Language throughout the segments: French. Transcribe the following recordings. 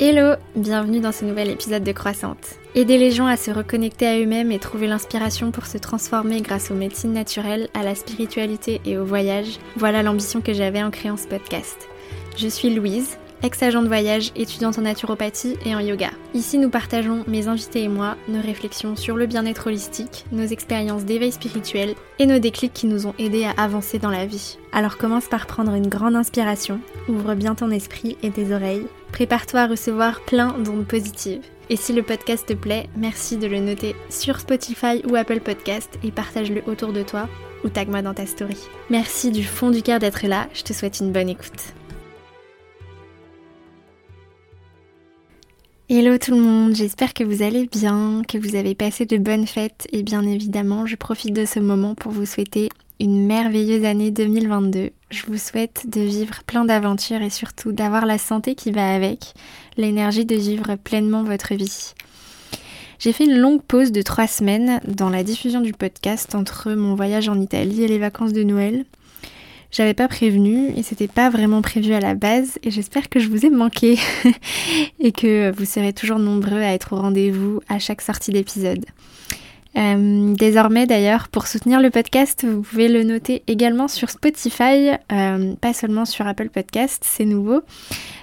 Hello, bienvenue dans ce nouvel épisode de Croissante. Aider les gens à se reconnecter à eux-mêmes et trouver l'inspiration pour se transformer grâce aux médecines naturelles, à la spiritualité et au voyage, voilà l'ambition que j'avais en créant ce podcast. Je suis Louise, ex-agent de voyage, étudiante en naturopathie et en yoga. Ici, nous partageons, mes invités et moi, nos réflexions sur le bien-être holistique, nos expériences d'éveil spirituel et nos déclics qui nous ont aidés à avancer dans la vie. Alors commence par prendre une grande inspiration, ouvre bien ton esprit et tes oreilles Prépare-toi à recevoir plein d'ondes positives. Et si le podcast te plaît, merci de le noter sur Spotify ou Apple Podcast et partage-le autour de toi ou tag-moi dans ta story. Merci du fond du cœur d'être là, je te souhaite une bonne écoute. Hello tout le monde, j'espère que vous allez bien, que vous avez passé de bonnes fêtes et bien évidemment je profite de ce moment pour vous souhaiter une merveilleuse année 2022. Je vous souhaite de vivre plein d'aventures et surtout d'avoir la santé qui va avec, l'énergie de vivre pleinement votre vie. J'ai fait une longue pause de trois semaines dans la diffusion du podcast entre mon voyage en Italie et les vacances de Noël. J'avais pas prévenu et c'était pas vraiment prévu à la base et j'espère que je vous ai manqué et que vous serez toujours nombreux à être au rendez-vous à chaque sortie d'épisode. Euh, désormais d'ailleurs, pour soutenir le podcast, vous pouvez le noter également sur Spotify, euh, pas seulement sur Apple Podcast, c'est nouveau.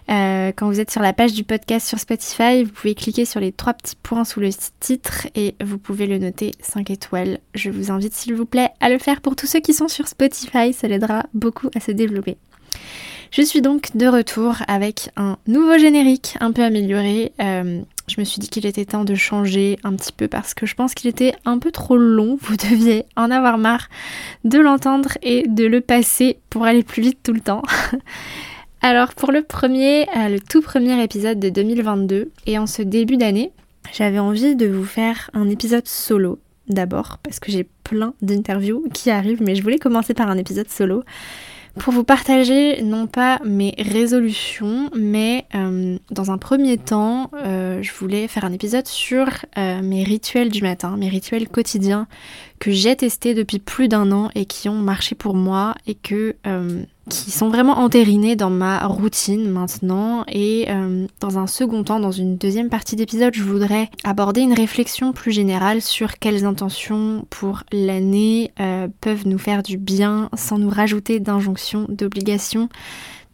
Euh, quand vous êtes sur la page du podcast sur Spotify, vous pouvez cliquer sur les trois petits points sous le titre et vous pouvez le noter 5 étoiles. Je vous invite s'il vous plaît à le faire pour tous ceux qui sont sur Spotify, ça l'aidera beaucoup à se développer. Je suis donc de retour avec un nouveau générique un peu amélioré. Je me suis dit qu'il était temps de changer un petit peu parce que je pense qu'il était un peu trop long. Vous deviez en avoir marre de l'entendre et de le passer pour aller plus vite tout le temps. Alors pour le premier, euh, le tout premier épisode de 2022 et en ce début d'année, j'avais envie de vous faire un épisode solo d'abord parce que j'ai plein d'interviews qui arrivent mais je voulais commencer par un épisode solo pour vous partager non pas mes résolutions, mais euh, dans un premier temps, euh, je voulais faire un épisode sur euh, mes rituels du matin, mes rituels quotidiens que j'ai testés depuis plus d'un an et qui ont marché pour moi et que qui sont vraiment entérinés dans ma routine maintenant. Et euh, dans un second temps, dans une deuxième partie d'épisode, je voudrais aborder une réflexion plus générale sur quelles intentions pour l'année euh, peuvent nous faire du bien sans nous rajouter d'injonctions, d'obligations,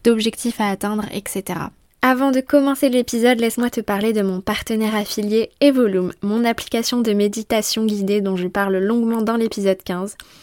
d'objectifs à atteindre, etc. Avant de commencer l'épisode, laisse-moi te parler de mon partenaire affilié Evolume, mon application de méditation guidée dont je parle longuement dans l'épisode 15.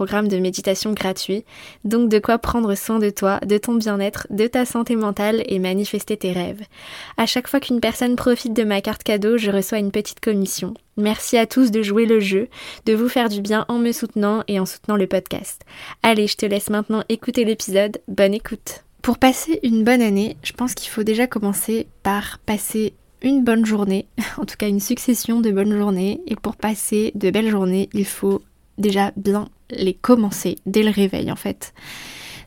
programme de méditation gratuit, donc de quoi prendre soin de toi, de ton bien-être, de ta santé mentale et manifester tes rêves. À chaque fois qu'une personne profite de ma carte cadeau, je reçois une petite commission. Merci à tous de jouer le jeu, de vous faire du bien en me soutenant et en soutenant le podcast. Allez, je te laisse maintenant écouter l'épisode. Bonne écoute. Pour passer une bonne année, je pense qu'il faut déjà commencer par passer une bonne journée, en tout cas une succession de bonnes journées. Et pour passer de belles journées, il faut déjà bien les commencer dès le réveil en fait.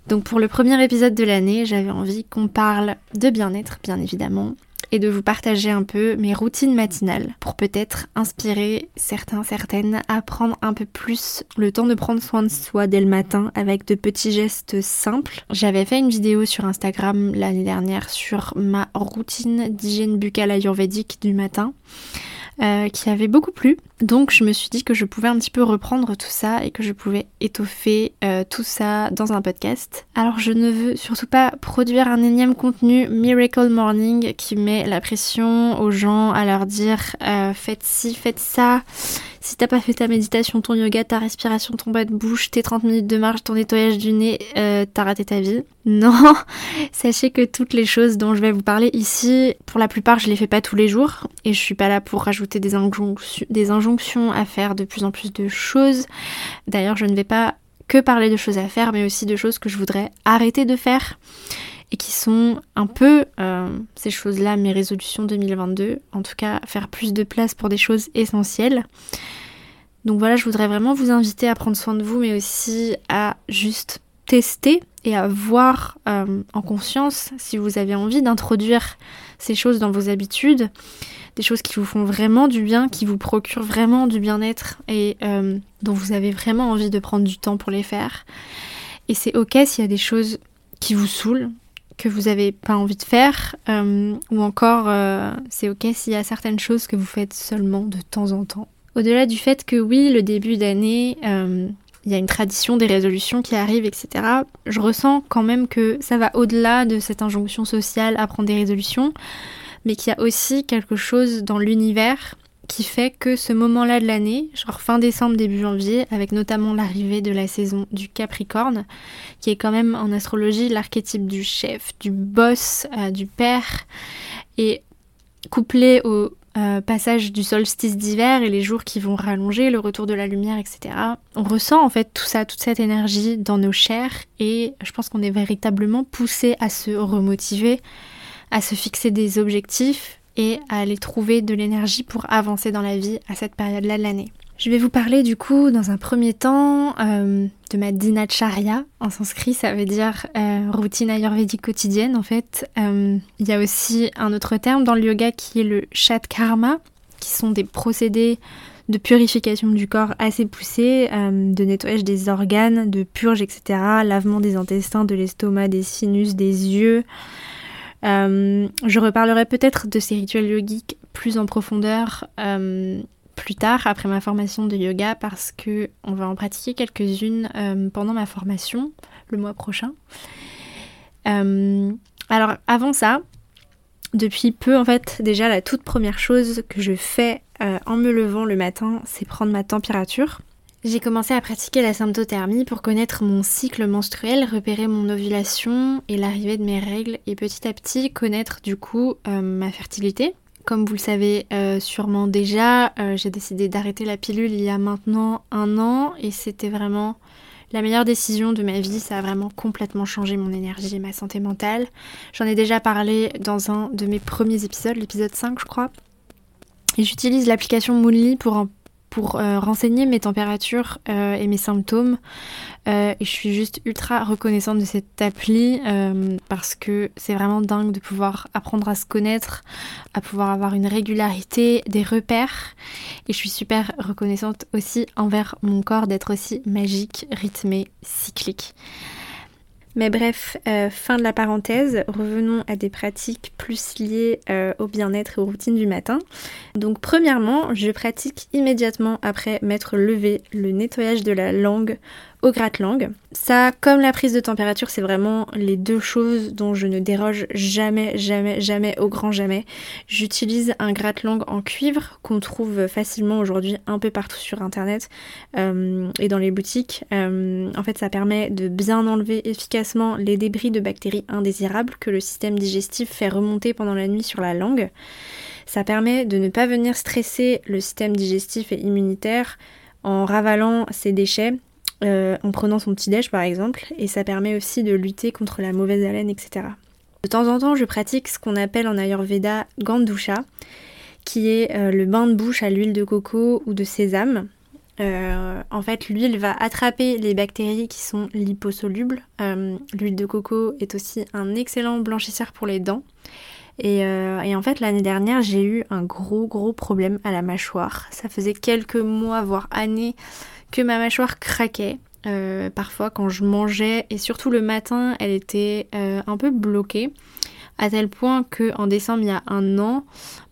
Donc pour le premier épisode de l'année, j'avais envie qu'on parle de bien-être, bien évidemment, et de vous partager un peu mes routines matinales pour peut-être inspirer certains, certaines à prendre un peu plus le temps de prendre soin de soi dès le matin avec de petits gestes simples. J'avais fait une vidéo sur Instagram l'année dernière sur ma routine d'hygiène buccale ayurvédique du matin. Euh, qui avait beaucoup plu. Donc je me suis dit que je pouvais un petit peu reprendre tout ça et que je pouvais étoffer euh, tout ça dans un podcast. Alors je ne veux surtout pas produire un énième contenu Miracle Morning qui met la pression aux gens à leur dire euh, faites ci, faites ça. Si t'as pas fait ta méditation, ton yoga, ta respiration, ton bas de bouche, tes 30 minutes de marche, ton nettoyage du nez, euh, t'as raté ta vie. Non, sachez que toutes les choses dont je vais vous parler ici, pour la plupart, je les fais pas tous les jours et je suis pas là pour rajouter des, des injonctions à faire de plus en plus de choses. D'ailleurs, je ne vais pas que parler de choses à faire, mais aussi de choses que je voudrais arrêter de faire. et qui sont un peu ces choses-là, mes résolutions 2022. En tout cas, faire plus de place pour des choses essentielles. Donc voilà, je voudrais vraiment vous inviter à prendre soin de vous, mais aussi à juste tester et à voir euh, en conscience si vous avez envie d'introduire ces choses dans vos habitudes, des choses qui vous font vraiment du bien, qui vous procurent vraiment du bien-être et euh, dont vous avez vraiment envie de prendre du temps pour les faire. Et c'est ok s'il y a des choses qui vous saoulent, que vous n'avez pas envie de faire, euh, ou encore c'est ok s'il y a certaines choses que vous faites seulement de temps en temps. Au-delà du fait que oui, le début d'année, il y a une tradition des résolutions qui arrivent, etc. Je ressens quand même que ça va au-delà de cette injonction sociale à prendre des résolutions, mais qu'il y a aussi quelque chose dans l'univers qui fait que ce moment-là de l'année, genre fin décembre, début janvier, avec notamment l'arrivée de la saison du Capricorne, qui est quand même en astrologie l'archétype du chef, du boss, euh, du père, et couplé au euh, passage du solstice d'hiver et les jours qui vont rallonger, le retour de la lumière, etc. On ressent en fait tout ça, toute cette énergie dans nos chairs et je pense qu'on est véritablement poussé à se remotiver, à se fixer des objectifs et à aller trouver de l'énergie pour avancer dans la vie à cette période-là de l'année. Je vais vous parler du coup dans un premier temps euh, de ma dinacharya. En sanskrit, ça veut dire euh, routine ayurvédique quotidienne. En fait, euh, il y a aussi un autre terme dans le yoga qui est le karma, qui sont des procédés de purification du corps assez poussés, de nettoyage des organes, de purge, etc., lavement des intestins, de l'estomac, des sinus, des yeux. je reparlerai peut-être de ces rituels yogiques plus en profondeur plus tard après ma formation de yoga parce que on va en pratiquer quelques-unes euh, pendant ma formation le mois prochain. Euh, alors avant ça, depuis peu en fait, déjà la toute première chose que je fais euh, en me levant le matin, c'est prendre ma température. J'ai commencé à pratiquer la symptothermie pour connaître mon cycle menstruel, repérer mon ovulation et l'arrivée de mes règles et petit à petit connaître du coup ma fertilité. Comme vous le savez euh, sûrement déjà, euh, j'ai décidé d'arrêter la pilule il y a maintenant un an et c'était vraiment la meilleure décision de ma vie. Ça a vraiment complètement changé mon énergie et ma santé mentale. J'en ai déjà parlé dans un de mes premiers épisodes, l'épisode 5 je crois. J'utilise l'application Moonly pour en pour euh, renseigner mes températures euh, et mes symptômes. Euh, je suis juste ultra reconnaissante de cette appli parce que c'est vraiment dingue de pouvoir apprendre à se connaître, à pouvoir avoir une régularité, des repères. Et je suis super reconnaissante aussi envers mon corps d'être aussi magique, rythmé, cyclique. Mais bref, euh, fin de la parenthèse, revenons à des pratiques plus liées euh, au bien-être et aux routines du matin. Donc premièrement, je pratique immédiatement après m'être levé le nettoyage de la langue au gratte-langue. Ça, comme la prise de température, c'est vraiment les deux choses dont je ne déroge jamais, jamais, jamais, au grand jamais. J'utilise un gratte-langue en cuivre qu'on trouve facilement aujourd'hui un peu partout sur internet euh, et dans les boutiques. Euh, en fait, ça permet de bien enlever efficacement les débris de bactéries indésirables que le système digestif fait remonter pendant la nuit sur la langue. Ça permet de ne pas venir stresser le système digestif et immunitaire en ravalant ces déchets euh, en prenant son petit déj par exemple, et ça permet aussi de lutter contre la mauvaise haleine, etc. De temps en temps, je pratique ce qu'on appelle en Ayurveda Gandusha, qui est euh, le bain de bouche à l'huile de coco ou de sésame. Euh, en fait, l'huile va attraper les bactéries qui sont liposolubles. l'huile de coco est aussi un excellent blanchisseur pour les dents. Et en fait, l'année dernière, j'ai eu un gros gros problème à la mâchoire. Ça faisait quelques mois, voire années, que ma mâchoire craquait. Euh, parfois quand je mangeais et surtout le matin elle était euh, un peu bloquée à tel point que en décembre il y a un an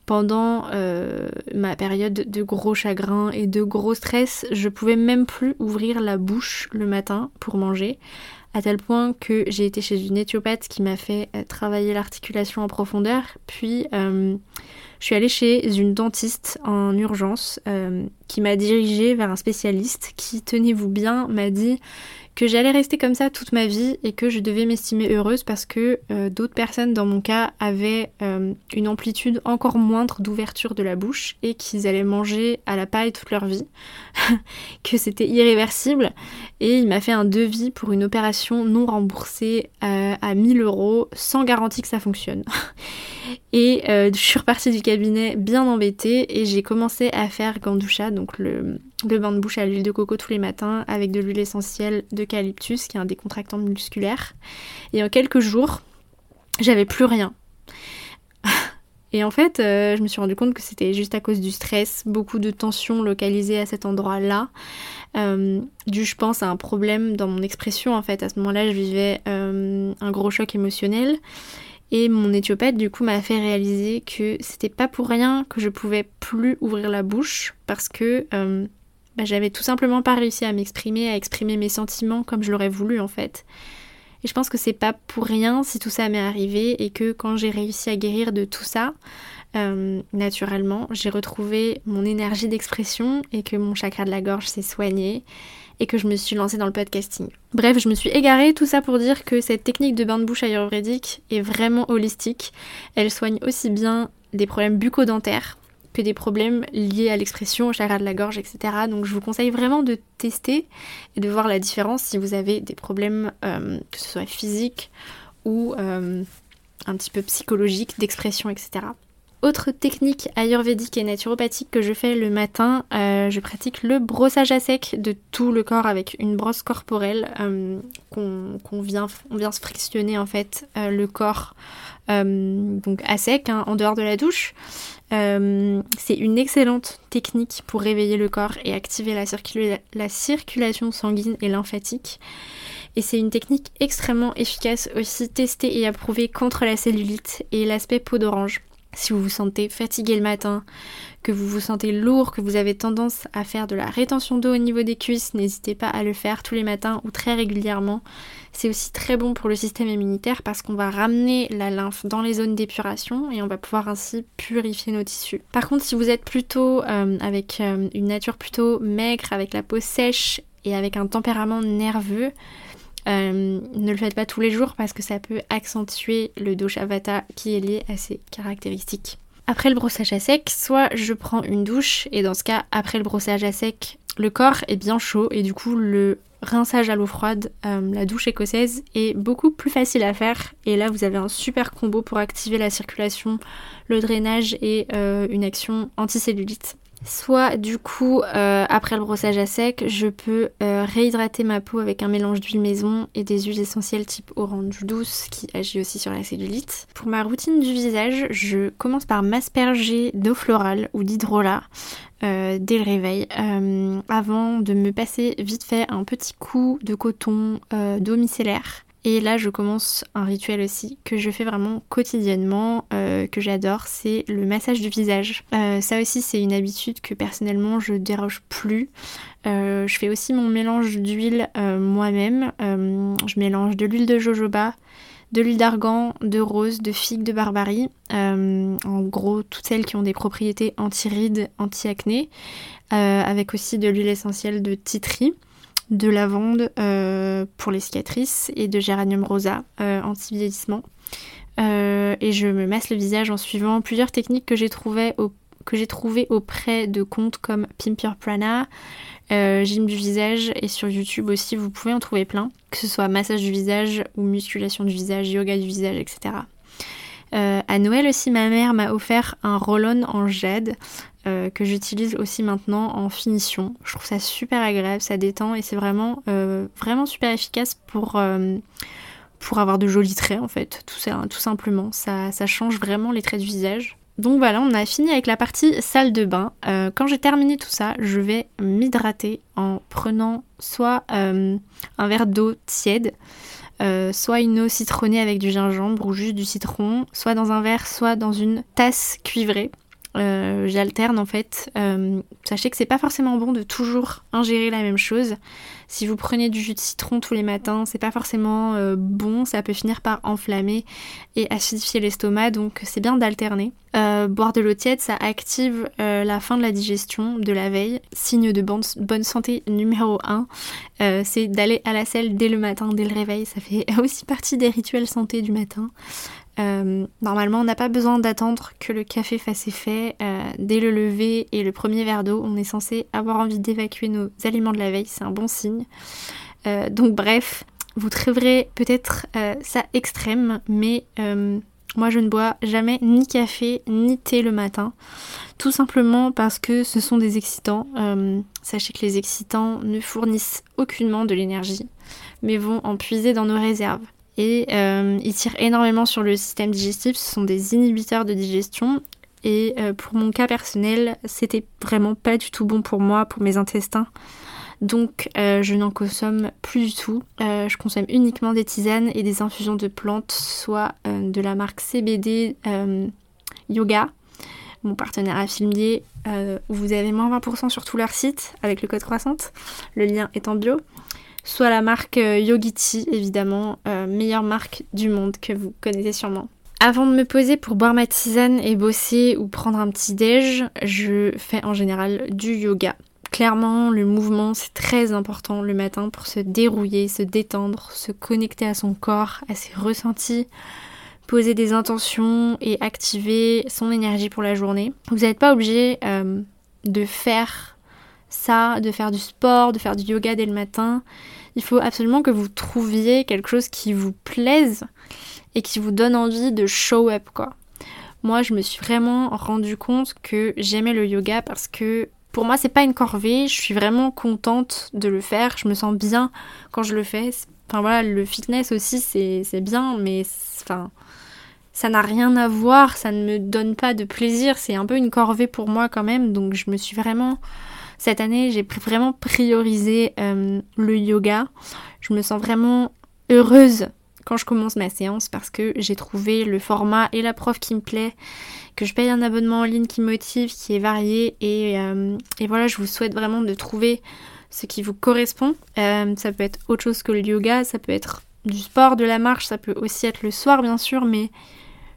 pendant euh, ma période de gros chagrin et de gros stress je pouvais même plus ouvrir la bouche le matin pour manger à tel point que j'ai été chez une éthiopathe qui m'a fait travailler l'articulation en profondeur puis je suis allée chez une dentiste en urgence euh, qui m'a dirigée vers un spécialiste qui, tenez-vous bien, m'a dit que j'allais rester comme ça toute ma vie et que je devais m'estimer heureuse parce que euh, d'autres personnes dans mon cas avaient euh, une amplitude encore moindre d'ouverture de la bouche et qu'ils allaient manger à la paille toute leur vie, que c'était irréversible et il m'a fait un devis pour une opération non remboursée euh, à 1000 euros sans garantie que ça fonctionne. Et je suis repartie du cabinet bien embêtée et j'ai commencé à faire Gandoucha, donc le, le bain de bouche à l'huile de coco tous les matins avec de l'huile essentielle d'eucalyptus qui est un décontractant musculaire. Et en quelques jours, j'avais plus rien. Et en fait, euh, je me suis rendu compte que c'était juste à cause du stress, beaucoup de tensions localisées à cet endroit-là, euh, dû, je pense, à un problème dans mon expression. En fait, à ce moment-là, je vivais euh, un gros choc émotionnel. Et mon éthiopathe, du coup, m'a fait réaliser que c'était pas pour rien que je pouvais plus ouvrir la bouche, parce que bah, j'avais tout simplement pas réussi à m'exprimer, à exprimer mes sentiments comme je l'aurais voulu en fait. Et je pense que c'est pas pour rien si tout ça m'est arrivé et que quand j'ai réussi à guérir de tout ça, euh, naturellement, j'ai retrouvé mon énergie d'expression et que mon chakra de la gorge s'est soigné et que je me suis lancée dans le podcasting. Bref, je me suis égarée, tout ça pour dire que cette technique de bain de bouche ayurvédique est vraiment holistique. Elle soigne aussi bien des problèmes bucco-dentaires, que des problèmes liés à l'expression, au chakra de la gorge, etc. Donc je vous conseille vraiment de tester et de voir la différence si vous avez des problèmes, euh, que ce soit physiques ou euh, un petit peu psychologiques, d'expression, etc. Autre technique ayurvédique et naturopathique que je fais le matin, euh, je pratique le brossage à sec de tout le corps avec une brosse corporelle qu'on vient, on vient se frictionner en fait le corps donc à sec hein, en dehors de la douche. Euh, c'est une excellente technique pour réveiller le corps et activer la circulation sanguine et lymphatique. Et c'est une technique extrêmement efficace aussi testée et approuvée contre la cellulite et l'aspect peau d'orange. Si vous vous sentez fatigué le matin, que vous vous sentez lourd, que vous avez tendance à faire de la rétention d'eau au niveau des cuisses, n'hésitez pas à le faire tous les matins ou très régulièrement. C'est aussi très bon pour le système immunitaire parce qu'on va ramener la lymphe dans les zones d'épuration et on va pouvoir ainsi purifier nos tissus. Par contre, si vous êtes plutôt euh, avec euh, une nature plutôt maigre, avec la peau sèche et avec un tempérament nerveux, euh, ne le faites pas tous les jours parce que ça peut accentuer le dosha vata qui est lié à ces caractéristiques. Après le brossage à sec, soit je prends une douche et dans ce cas, après le brossage à sec, le corps est bien chaud et du coup le rinçage à l'eau froide, euh, la douche écossaise est beaucoup plus facile à faire et là vous avez un super combo pour activer la circulation, le drainage et euh, une action anticellulite. Soit du coup, euh, après le brossage à sec, je peux euh, réhydrater ma peau avec un mélange d'huile maison et des huiles essentielles type orange douce qui agit aussi sur la cellulite. Pour ma routine du visage, je commence par m'asperger d'eau florale ou d'hydrolat euh, dès le réveil avant de me passer vite fait un petit coup de coton d'eau micellaire et là, je commence un rituel aussi que je fais vraiment quotidiennement, euh, que j'adore, c'est le massage du visage. Euh, ça aussi, c'est une habitude que personnellement je déroge plus. Euh, je fais aussi mon mélange d'huile moi-même. je mélange de l'huile de jojoba, de l'huile d'argan, de rose, de figue, de barbarie. en gros, toutes celles qui ont des propriétés anti-rides, anti-acné. avec aussi de l'huile essentielle de titri de lavande euh, pour les cicatrices et de géranium rosa euh, anti-vieillissement. Euh, et je me masse le visage en suivant plusieurs techniques que j'ai trouvées trouvé auprès de comptes comme Pimpier Prana, gym du visage et sur YouTube aussi vous pouvez en trouver plein, que ce soit massage du visage ou musculation du visage, yoga du visage, etc. à Noël aussi ma mère m'a offert un roll-on en jade euh, que j'utilise aussi maintenant en finition. Je trouve ça super agréable, ça détend et c'est vraiment, euh, vraiment super efficace pour, euh, pour avoir de jolis traits en fait, tout, simplement. Ça, ça change vraiment les traits du visage. Donc voilà, on a fini avec la partie salle de bain. quand j'ai terminé tout ça, je vais m'hydrater en prenant soit un verre d'eau tiède, soit une eau citronnée avec du gingembre ou juste du citron, soit dans un verre, soit dans une tasse cuivrée. Euh, j'alterne en fait. Euh, sachez que c'est pas forcément bon de toujours ingérer la même chose. Si vous prenez du jus de citron tous les matins, c'est pas forcément euh, bon, ça peut finir par enflammer et acidifier l'estomac, donc c'est bien d'alterner. boire de l'eau tiède, ça active la fin de la digestion de la veille. Signe de bonne santé numéro 1, c'est d'aller à la selle dès le matin, dès le réveil. Ça fait aussi partie des rituels santé du matin. Euh, normalement, on n'a pas besoin d'attendre que le café fasse effet. Euh, dès le lever et le premier verre d'eau, on est censé avoir envie d'évacuer nos aliments de la veille, c'est un bon signe. Euh, donc bref, vous trouverez peut-être ça extrême, mais moi je ne bois jamais ni café ni thé le matin. Tout simplement parce que ce sont des excitants. sachez que les excitants ne fournissent aucunement de l'énergie, mais vont en puiser dans nos réserves et euh, ils tirent énormément sur le système digestif. Ce sont des inhibiteurs de digestion et euh, pour mon cas personnel, c'était vraiment pas du tout bon pour moi, pour mes intestins. Donc euh, je n'en consomme plus du tout. je consomme uniquement des tisanes et des infusions de plantes, soit de la marque CBD Yoga, mon partenaire affilié, où vous avez moins 20% sur tout leur site avec le code croissante. Le lien est en bio soit la marque euh, Yogiti, évidemment, euh, meilleure marque du monde que vous connaissez sûrement. Avant de me poser pour boire ma tisane et bosser ou prendre un petit déj, je fais en général du yoga. Clairement, le mouvement, c'est très important le matin pour se dérouiller, se détendre, se connecter à son corps, à ses ressentis, poser des intentions et activer son énergie pour la journée. Vous n'êtes pas obligé euh, de faire ça, de faire du sport, de faire du yoga dès le matin. Il faut absolument que vous trouviez quelque chose qui vous plaise et qui vous donne envie de show up quoi. Moi, je me suis vraiment rendu compte que j'aimais le yoga parce que pour moi, c'est pas une corvée, je suis vraiment contente de le faire, je me sens bien quand je le fais. Enfin voilà, le fitness aussi, c'est bien, mais enfin, ça n'a rien à voir, ça ne me donne pas de plaisir, c'est un peu une corvée pour moi quand même, donc je me suis vraiment cette année, j'ai vraiment priorisé euh, le yoga. Je me sens vraiment heureuse quand je commence ma séance parce que j'ai trouvé le format et la prof qui me plaît, que je paye un abonnement en ligne qui motive, qui est varié et, euh, voilà, je vous souhaite vraiment de trouver ce qui vous correspond. Euh, ça peut être autre chose que le yoga, ça peut être du sport, de la marche, ça peut aussi être le soir bien sûr, mais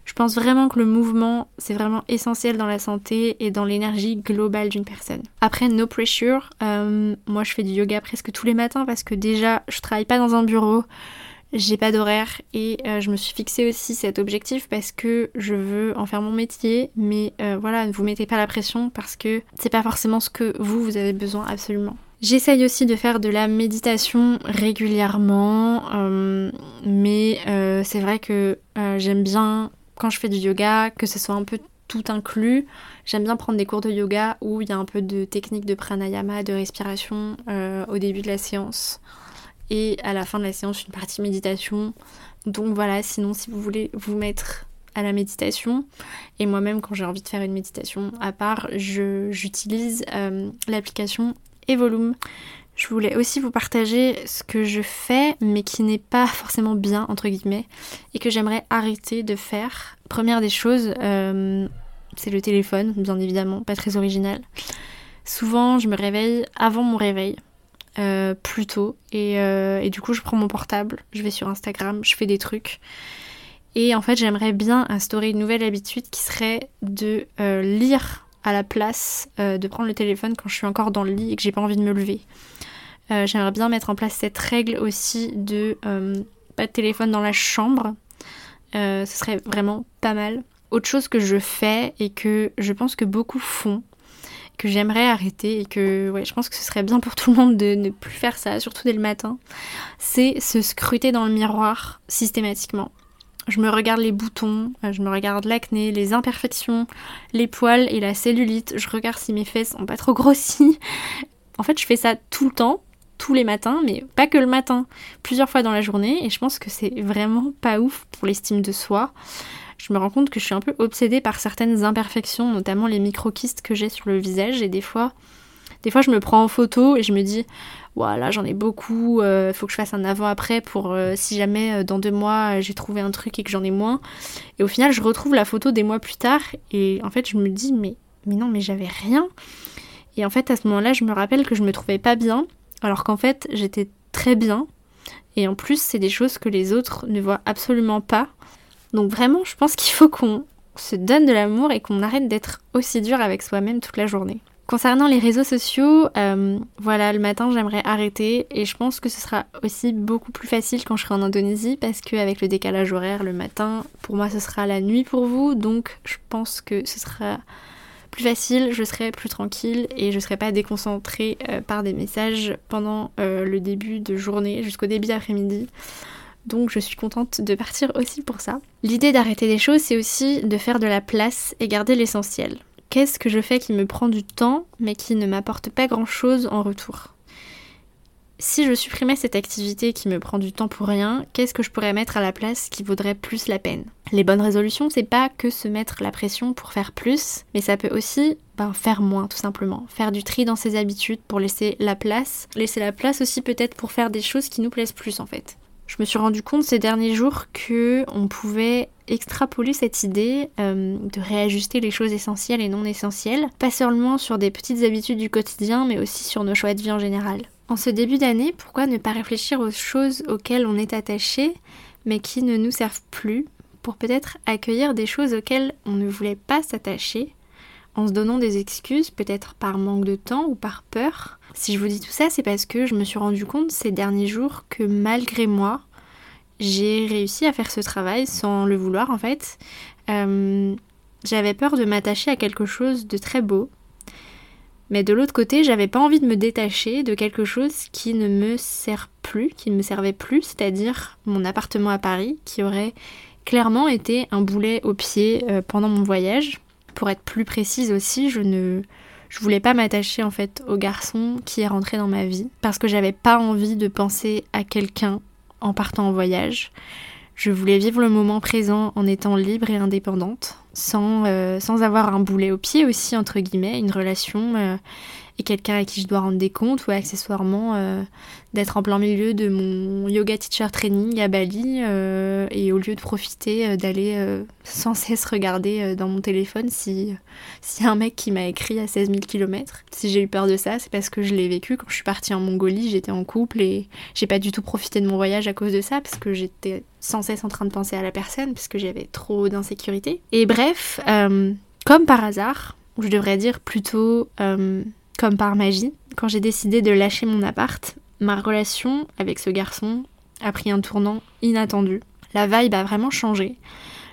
je pense vraiment que le mouvement, c'est vraiment essentiel dans la santé et dans l'énergie globale d'une personne. Après, no pressure, euh, moi je fais du yoga presque tous les matins parce que déjà, je travaille pas dans un bureau, j'ai pas d'horaire et euh, je me suis fixé aussi cet objectif parce que je veux en faire mon métier, mais euh, voilà, ne vous mettez pas la pression parce que c'est pas forcément ce que vous, vous avez besoin absolument. J'essaye aussi de faire de la méditation régulièrement, mais c'est vrai que j'aime bien quand je fais du yoga, que ce soit un peu tout inclus, j'aime bien prendre des cours de yoga où il y a un peu de technique de pranayama, de respiration euh, au début de la séance et à la fin de la séance une partie méditation. Donc voilà, sinon si vous voulez vous mettre à la méditation et moi-même quand j'ai envie de faire une méditation à part, j'utilise euh, l'application Evolume. Je voulais aussi vous partager ce que je fais, mais qui n'est pas forcément bien, entre guillemets, et que j'aimerais arrêter de faire. Première des choses, euh, c'est le téléphone, bien évidemment, pas très original. Souvent, je me réveille avant mon réveil, euh, plus tôt, euh, et, du coup, je prends mon portable, je vais sur Instagram, je fais des trucs. Et en fait, j'aimerais bien instaurer une nouvelle habitude qui serait de lire à la place euh, de prendre le téléphone quand je suis encore dans le lit et que j'ai pas envie de me lever. Euh, j'aimerais bien mettre en place cette règle aussi de euh, pas de téléphone dans la chambre. ce serait vraiment pas mal. Autre chose que je fais et que je pense que beaucoup font, que j'aimerais arrêter et que je pense que ce serait bien pour tout le monde de ne plus faire ça, surtout dès le matin, c'est se scruter dans le miroir systématiquement. Je me regarde les boutons, euh, je me regarde l'acné, les imperfections, les poils et la cellulite. Je regarde si mes fesses ont pas trop grossi. En fait, je fais ça tout le temps, tous les matins, mais pas que le matin, plusieurs fois dans la journée. Et je pense que c'est vraiment pas ouf pour l'estime de soi. Je me rends compte que je suis un peu obsédée par certaines imperfections, notamment les micro-kystes que j'ai sur le visage. Et des fois, des fois, je me prends en photo et je me dis voilà, j'en ai beaucoup, il euh, faut que je fasse un avant-après pour euh, si jamais euh, dans deux mois j'ai trouvé un truc et que j'en ai moins. Et au final, je retrouve la photo des mois plus tard et en fait, je me dis, mais mais non, mais j'avais rien. Et en fait, à ce moment-là, je me rappelle que je me trouvais pas bien, alors qu'en fait, j'étais très bien. Et en plus, c'est des choses que les autres ne voient absolument pas. Donc vraiment, je pense qu'il faut qu'on se donne de l'amour et qu'on arrête d'être aussi dur avec soi-même toute la journée. Concernant les réseaux sociaux, euh, voilà, le matin j'aimerais arrêter et je pense que ce sera aussi beaucoup plus facile quand je serai en Indonésie parce qu'avec le décalage horaire le matin, pour moi ce sera la nuit pour vous, donc je pense que ce sera plus facile, je serai plus tranquille et je serai pas déconcentrée euh, par des messages pendant euh, le début de journée jusqu'au début d'après-midi. Donc je suis contente de partir aussi pour ça. L'idée d'arrêter des choses, c'est aussi de faire de la place et garder l'essentiel. Qu'est-ce que je fais qui me prend du temps mais qui ne m'apporte pas grand-chose en retour? Si je supprimais cette activité qui me prend du temps pour rien, qu'est-ce que je pourrais mettre à la place qui vaudrait plus la peine? Les bonnes résolutions, c'est pas que se mettre la pression pour faire plus, mais ça peut aussi ben, faire moins tout simplement. Faire du tri dans ses habitudes pour laisser la place. Laisser la place aussi peut-être pour faire des choses qui nous plaisent plus en fait. Je me suis rendu compte ces derniers jours que on pouvait extrapoler cette idée euh, de réajuster les choses essentielles et non essentielles, pas seulement sur des petites habitudes du quotidien, mais aussi sur nos choix de vie en général. En ce début d'année, pourquoi ne pas réfléchir aux choses auxquelles on est attaché, mais qui ne nous servent plus, pour peut-être accueillir des choses auxquelles on ne voulait pas s'attacher, en se donnant des excuses, peut-être par manque de temps ou par peur? Si je vous dis tout ça, c'est parce que je me suis rendu compte ces derniers jours que malgré moi, j'ai réussi à faire ce travail sans le vouloir en fait. Euh, j'avais peur de m'attacher à quelque chose de très beau, mais de l'autre côté, j'avais pas envie de me détacher de quelque chose qui ne me sert plus, qui ne me servait plus, c'est-à-dire mon appartement à Paris, qui aurait clairement été un boulet au pied euh, pendant mon voyage. Pour être plus précise aussi, je ne je voulais pas m'attacher en fait au garçon qui est rentré dans ma vie parce que j'avais pas envie de penser à quelqu'un en partant en voyage. Je voulais vivre le moment présent en étant libre et indépendante, sans, euh, sans avoir un boulet au pied aussi, entre guillemets, une relation euh, et quelqu'un à qui je dois rendre des comptes ou accessoirement euh, d'être en plein milieu de mon yoga teacher training à Bali euh, et au lieu de profiter euh, d'aller sans cesse regarder dans mon téléphone si a un mec qui m'a écrit à 16 000 km. Si j'ai eu peur de ça, c'est parce que je l'ai vécu quand je suis partie en Mongolie, j'étais en couple et j'ai pas du tout profité de mon voyage à cause de ça parce que j'étais sans cesse en train de penser à la personne parce que j'avais trop d'insécurité. Et bref, comme par hasard, je devrais dire plutôt comme par magie, quand j'ai décidé de lâcher mon appart, ma relation avec ce garçon a pris un tournant inattendu. La vibe a vraiment changé.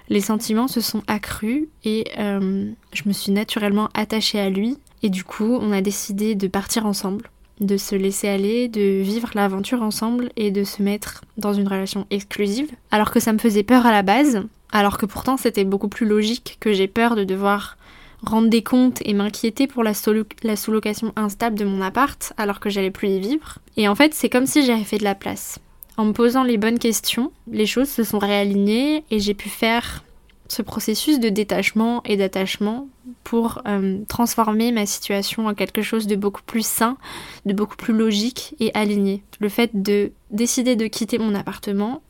Les sentiments se sont accrus et euh, je me suis naturellement attachée à lui. Et du coup, on a décidé de partir ensemble, de se laisser aller, de vivre l'aventure ensemble et de se mettre dans une relation exclusive. Alors que ça me faisait peur à la base, alors que pourtant c'était beaucoup plus logique que j'ai peur de devoir rendre des comptes et m'inquiéter pour la, sous-location instable de mon appart alors que j'allais plus y vivre. Et en fait, c'est comme si j'avais fait de la place. En me posant les bonnes questions, les choses se sont réalignées et j'ai pu faire ce processus de détachement et d'attachement pour euh, transformer ma situation en quelque chose de beaucoup plus sain, de beaucoup plus logique et aligné. Le fait de décider de quitter mon appartement,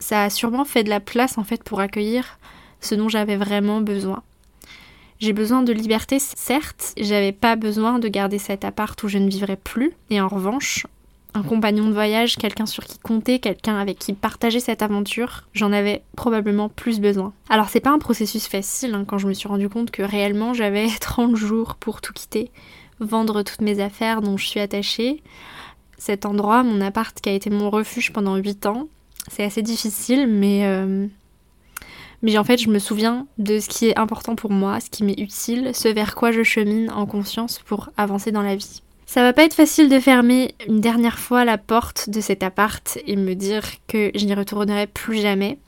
ça a sûrement fait de la place en fait pour accueillir ce dont j'avais vraiment besoin. J'ai besoin de liberté, certes, j'avais pas besoin de garder cet appart où je ne vivrais plus. Et en revanche, un compagnon de voyage, quelqu'un sur qui compter, quelqu'un avec qui partager cette aventure, j'en avais probablement plus besoin. Alors c'est pas un processus facile hein, quand je me suis rendu compte que réellement j'avais 30 jours pour tout quitter, vendre toutes mes affaires dont je suis attachée. Cet endroit, mon appart qui a été mon refuge pendant 8 ans, c'est assez difficile mais euh, mais en fait, je me souviens de ce qui est important pour moi, ce qui m'est utile, ce vers quoi je chemine en conscience pour avancer dans la vie. Ça va pas être facile de fermer une dernière fois la porte de cet appart et me dire que je n'y retournerai plus jamais.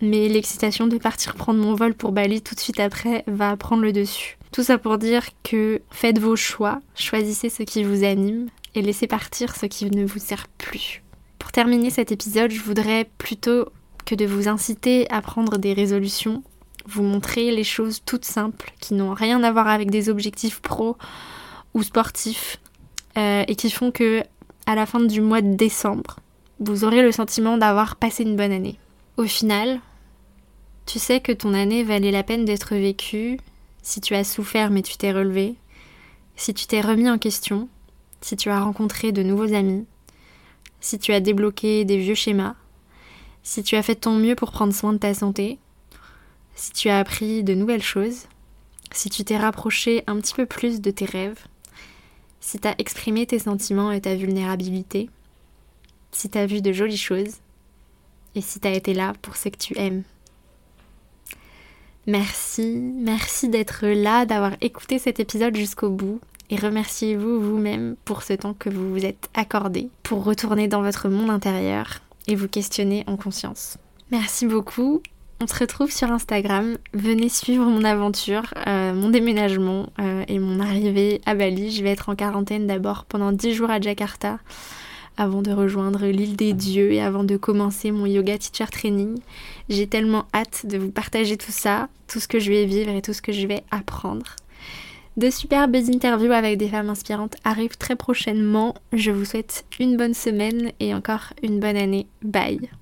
Mais l'excitation de partir prendre mon vol pour Bali tout de suite après va prendre le dessus. Tout ça pour dire que faites vos choix, choisissez ce qui vous anime et laissez partir ce qui ne vous sert plus. Pour terminer cet épisode, je voudrais plutôt que de vous inciter à prendre des résolutions, vous montrer les choses toutes simples qui n'ont rien à voir avec des objectifs pro ou sportifs euh, et qui font que à la fin du mois de décembre, vous aurez le sentiment d'avoir passé une bonne année. Au final, tu sais que ton année valait la peine d'être vécue si tu as souffert mais tu t'es relevé, si tu t'es remis en question, si tu as rencontré de nouveaux amis, si tu as débloqué des vieux schémas, si tu as fait ton mieux pour prendre soin de ta santé, si tu as appris de nouvelles choses, si tu t'es rapproché un petit peu plus de tes rêves, si tu as exprimé tes sentiments et ta vulnérabilité, si tu as vu de jolies choses, et si tu as été là pour ce que tu aimes. Merci, merci d'être là, d'avoir écouté cet épisode jusqu'au bout. Et remerciez-vous vous-même pour ce temps que vous vous êtes accordé pour retourner dans votre monde intérieur et vous questionner en conscience. Merci beaucoup. On se retrouve sur Instagram. Venez suivre mon aventure, euh, mon déménagement euh, et mon arrivée à Bali. Je vais être en quarantaine d'abord pendant 10 jours à Jakarta avant de rejoindre l'île des dieux et avant de commencer mon yoga teacher training. J'ai tellement hâte de vous partager tout ça, tout ce que je vais vivre et tout ce que je vais apprendre. De superbes interviews avec des femmes inspirantes arrivent très prochainement. Je vous souhaite une bonne semaine et encore une bonne année. Bye